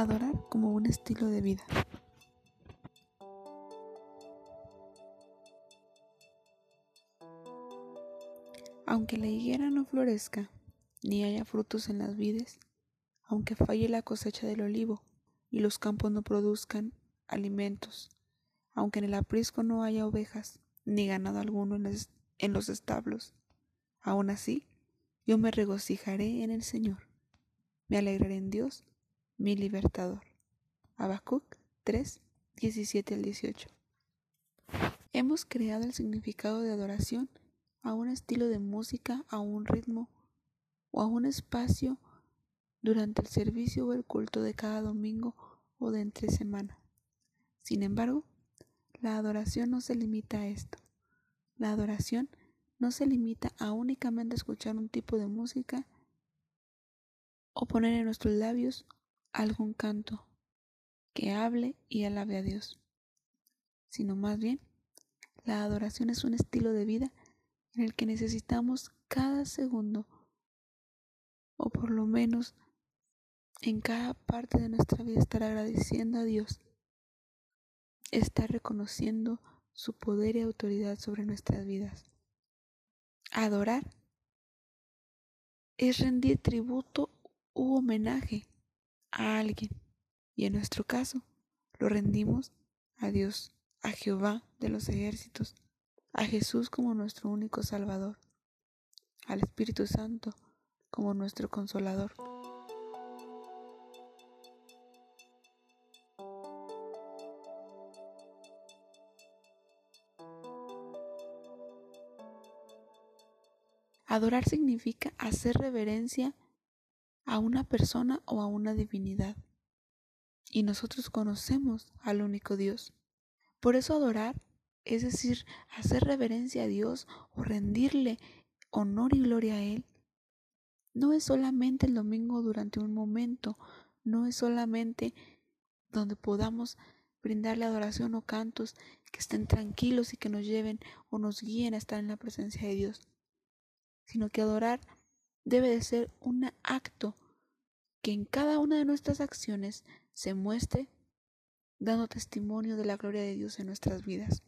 Adorar como un estilo de vida. Aunque la higuera no florezca, ni haya frutos en las vides, aunque falle la cosecha del olivo, y los campos no produzcan alimentos, aunque en el aprisco no haya ovejas, ni ganado alguno en los establos, aún así yo me regocijaré en el Señor, me alegraré en Dios, mi libertador. Habacuc 3, 17 al 18. Hemos creado el significado de adoración a un estilo de música, a un ritmo o a un espacio durante el servicio o el culto de cada domingo o de entre semana. Sin embargo, la adoración no se limita a esto. La adoración no se limita a únicamente escuchar un tipo de música o poner en nuestros labios algún canto que hable y alabe a Dios, sino más bien la adoración es un estilo de vida en el que necesitamos cada segundo, o por lo menos en cada parte de nuestra vida, estar agradeciendo a Dios, estar reconociendo su poder y autoridad sobre nuestras vidas. Adorar es rendir tributo u homenaje a alguien, y en nuestro caso lo rendimos a Dios, a Jehová de los ejércitos, a Jesús como nuestro único Salvador, al Espíritu Santo como nuestro consolador. Adorar significa hacer reverencia a una persona o a una divinidad. Y nosotros conocemos al único Dios. Por eso adorar es decir, hacer reverencia a Dios o rendirle honor y gloria a Él, no es solamente el domingo durante un momento, no es solamente donde podamos brindarle adoración o cantos que estén tranquilos y que nos lleven o nos guíen a estar en la presencia de Dios, sino que adorar debe de ser un acto que en cada una de nuestras acciones se muestre dando testimonio de la gloria de Dios en nuestras vidas.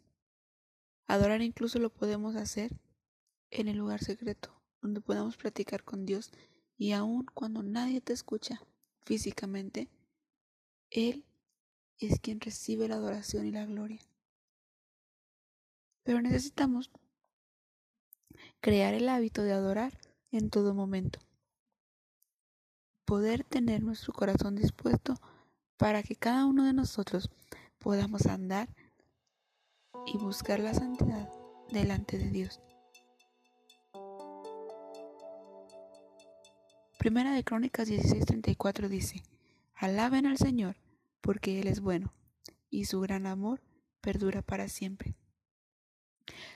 Adorar incluso lo podemos hacer en el lugar secreto, donde podamos platicar con Dios y aun cuando nadie te escucha físicamente, Él es quien recibe la adoración y la gloria. Pero necesitamos crear el hábito de adorar en todo momento. Poder tener nuestro corazón dispuesto para que cada uno de nosotros podamos andar y buscar la santidad delante de Dios. Primera de Crónicas 16:34 dice, Alaben al Señor, porque Él es bueno, y su gran amor perdura para siempre.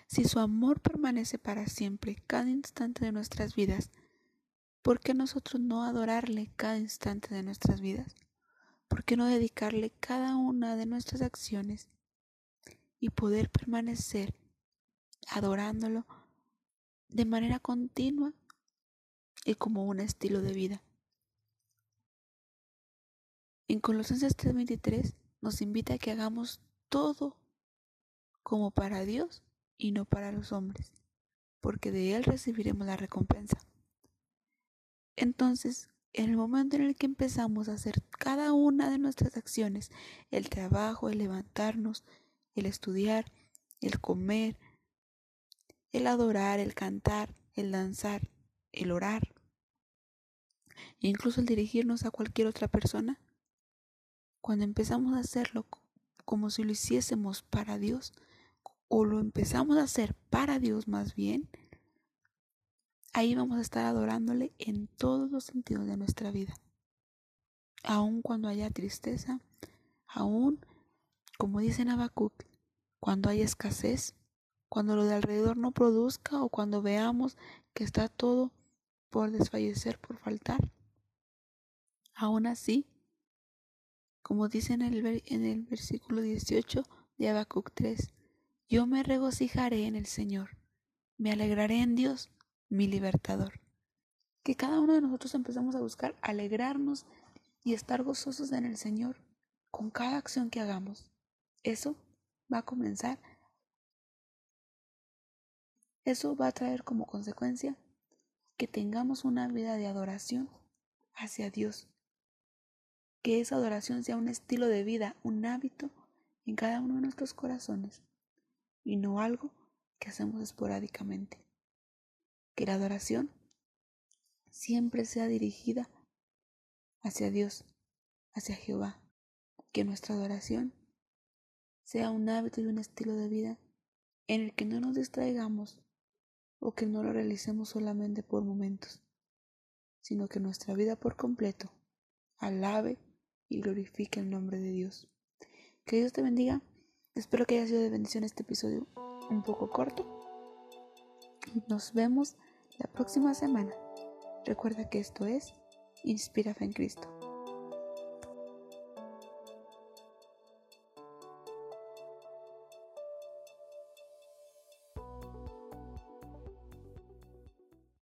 Si su amor permanece para siempre cada instante de nuestras vidas, ¿por qué nosotros no adorarle cada instante de nuestras vidas? ¿Por qué no dedicarle cada una de nuestras acciones y poder permanecer adorándolo de manera continua y como un estilo de vida. En Colosenses 3:23 nos invita a que hagamos todo como para Dios y no para los hombres, porque de Él recibiremos la recompensa. Entonces, en el momento en el que empezamos a hacer cada una de nuestras acciones, el trabajo, el levantarnos, el estudiar, el comer, el adorar, el cantar, el danzar, el orar, e incluso el dirigirnos a cualquier otra persona, cuando empezamos a hacerlo como si lo hiciésemos para Dios, o lo empezamos a hacer para Dios más bien, ahí vamos a estar adorándole en todos los sentidos de nuestra vida. Aun cuando haya tristeza, aun como dice en cuando hay escasez, cuando lo de alrededor no produzca o cuando veamos que está todo por desfallecer, por faltar. Aún así, como dice en el, en el versículo 18 de Habacuc 3, yo me regocijaré en el Señor, me alegraré en Dios, mi libertador. Que cada uno de nosotros empezamos a buscar alegrarnos y estar gozosos en el Señor con cada acción que hagamos. Eso va a comenzar. Eso va a traer como consecuencia que tengamos una vida de adoración hacia Dios. Que esa adoración sea un estilo de vida, un hábito en cada uno de nuestros corazones y no algo que hacemos esporádicamente. Que la adoración siempre sea dirigida hacia Dios, hacia Jehová. Que nuestra adoración sea un hábito y un estilo de vida en el que no nos distraigamos o que no lo realicemos solamente por momentos, sino que nuestra vida por completo alabe y glorifique el nombre de Dios. Que Dios te bendiga. Espero que haya sido de bendición este episodio un poco corto. Nos vemos la próxima semana. Recuerda que esto es Inspira Fe en Cristo.